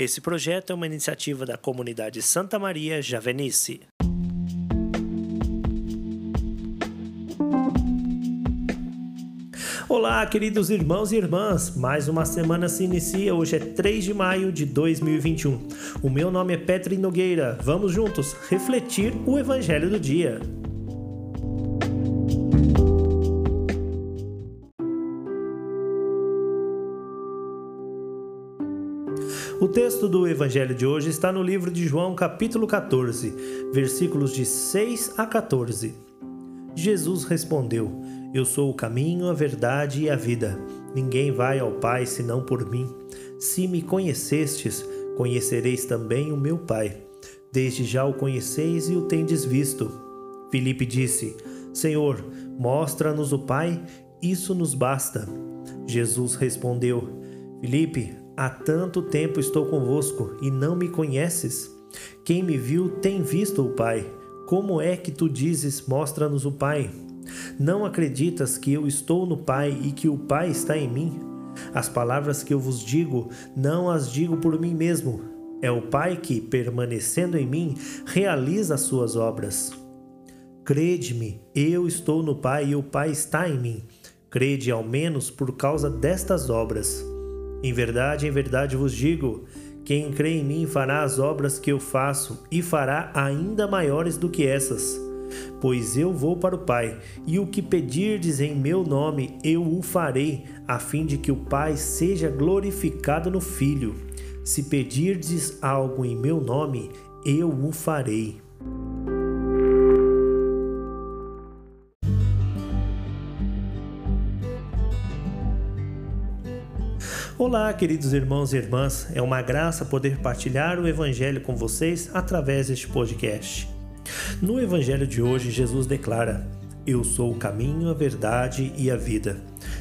Esse projeto é uma iniciativa da comunidade Santa Maria Javenice. Olá, queridos irmãos e irmãs! Mais uma semana se inicia. Hoje é 3 de maio de 2021. O meu nome é Petri Nogueira. Vamos juntos refletir o Evangelho do dia. O texto do Evangelho de hoje está no livro de João, capítulo 14, versículos de 6 a 14. Jesus respondeu: Eu sou o caminho, a verdade e a vida. Ninguém vai ao Pai senão por mim. Se me conhecestes, conhecereis também o meu Pai. Desde já o conheceis e o tendes visto. Filipe disse: Senhor, mostra-nos o Pai, isso nos basta. Jesus respondeu: Filipe, há tanto tempo estou convosco e não me conheces? Quem me viu tem visto o Pai. Como é que tu dizes, mostra-nos o Pai? Não acreditas que eu estou no Pai e que o Pai está em mim? As palavras que eu vos digo, não as digo por mim mesmo. É o Pai que, permanecendo em mim, realiza as suas obras. Crede-me, eu estou no Pai e o Pai está em mim. Crede ao menos por causa destas obras. Em verdade, em verdade vos digo: quem crê em mim fará as obras que eu faço e fará ainda maiores do que essas. Pois eu vou para o Pai, e o que pedirdes em meu nome eu o farei, a fim de que o Pai seja glorificado no Filho. Se pedirdes algo em meu nome, eu o farei. Olá, queridos irmãos e irmãs. É uma graça poder partilhar o Evangelho com vocês através deste podcast. No Evangelho de hoje, Jesus declara: Eu sou o caminho, a verdade e a vida.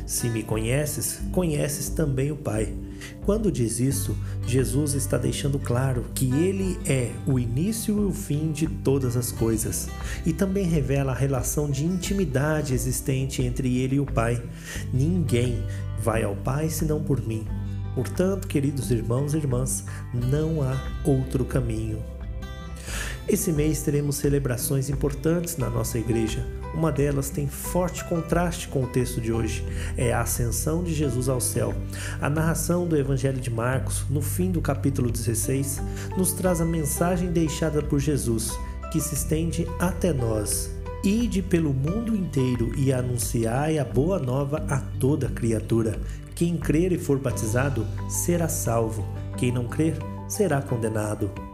Se me conheces, conheces também o Pai. Quando diz isso, Jesus está deixando claro que Ele é o início e o fim de todas as coisas e também revela a relação de intimidade existente entre Ele e o Pai. Ninguém vai ao Pai senão por mim. Portanto, queridos irmãos e irmãs, não há outro caminho. Esse mês teremos celebrações importantes na nossa igreja. Uma delas tem forte contraste com o texto de hoje. É a ascensão de Jesus ao céu. A narração do Evangelho de Marcos, no fim do capítulo 16, nos traz a mensagem deixada por Jesus, que se estende até nós. Ide pelo mundo inteiro e anunciai a boa nova a toda criatura. Quem crer e for batizado será salvo, quem não crer será condenado.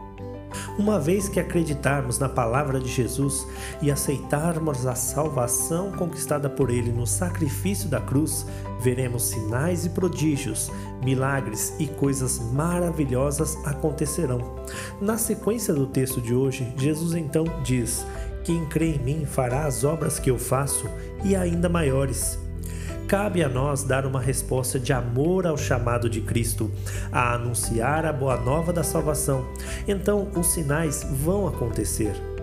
Uma vez que acreditarmos na palavra de Jesus e aceitarmos a salvação conquistada por Ele no sacrifício da cruz, veremos sinais e prodígios, milagres e coisas maravilhosas acontecerão. Na sequência do texto de hoje, Jesus então diz: Quem crê em mim fará as obras que eu faço e ainda maiores cabe a nós dar uma resposta de amor ao chamado de Cristo, a anunciar a boa nova da salvação. Então, os sinais vão acontecer.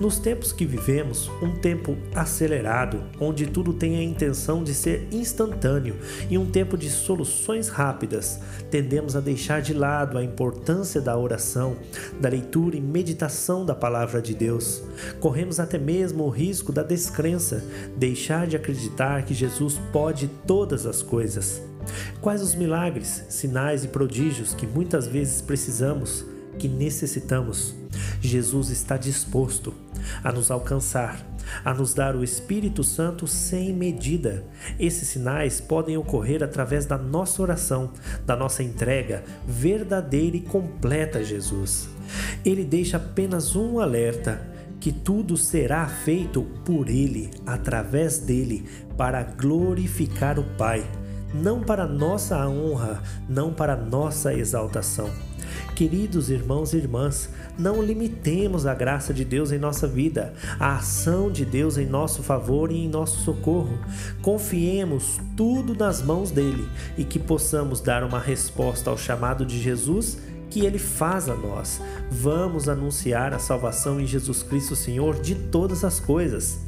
Nos tempos que vivemos, um tempo acelerado, onde tudo tem a intenção de ser instantâneo e um tempo de soluções rápidas, tendemos a deixar de lado a importância da oração, da leitura e meditação da palavra de Deus. Corremos até mesmo o risco da descrença, deixar de acreditar que Jesus pode todas as coisas. Quais os milagres, sinais e prodígios que muitas vezes precisamos, que necessitamos? Jesus está disposto a nos alcançar, a nos dar o Espírito Santo sem medida. Esses sinais podem ocorrer através da nossa oração, da nossa entrega verdadeira e completa a Jesus. Ele deixa apenas um alerta que tudo será feito por Ele, através dele, para glorificar o Pai, não para nossa honra, não para nossa exaltação. Queridos irmãos e irmãs, não limitemos a graça de Deus em nossa vida, a ação de Deus em nosso favor e em nosso socorro. Confiemos tudo nas mãos dele e que possamos dar uma resposta ao chamado de Jesus que ele faz a nós. Vamos anunciar a salvação em Jesus Cristo, Senhor, de todas as coisas.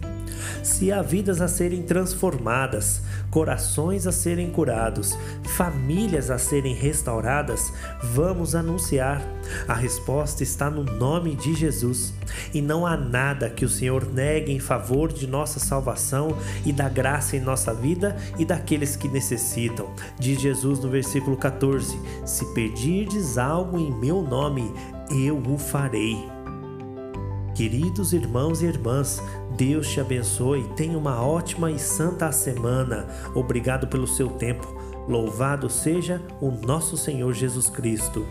Se há vidas a serem transformadas, corações a serem curados, famílias a serem restauradas, vamos anunciar. A resposta está no nome de Jesus. E não há nada que o Senhor negue em favor de nossa salvação e da graça em nossa vida e daqueles que necessitam. Diz Jesus no versículo 14: Se pedirdes algo em meu nome, eu o farei. Queridos irmãos e irmãs, Deus te abençoe. Tenha uma ótima e santa semana. Obrigado pelo seu tempo. Louvado seja o nosso Senhor Jesus Cristo.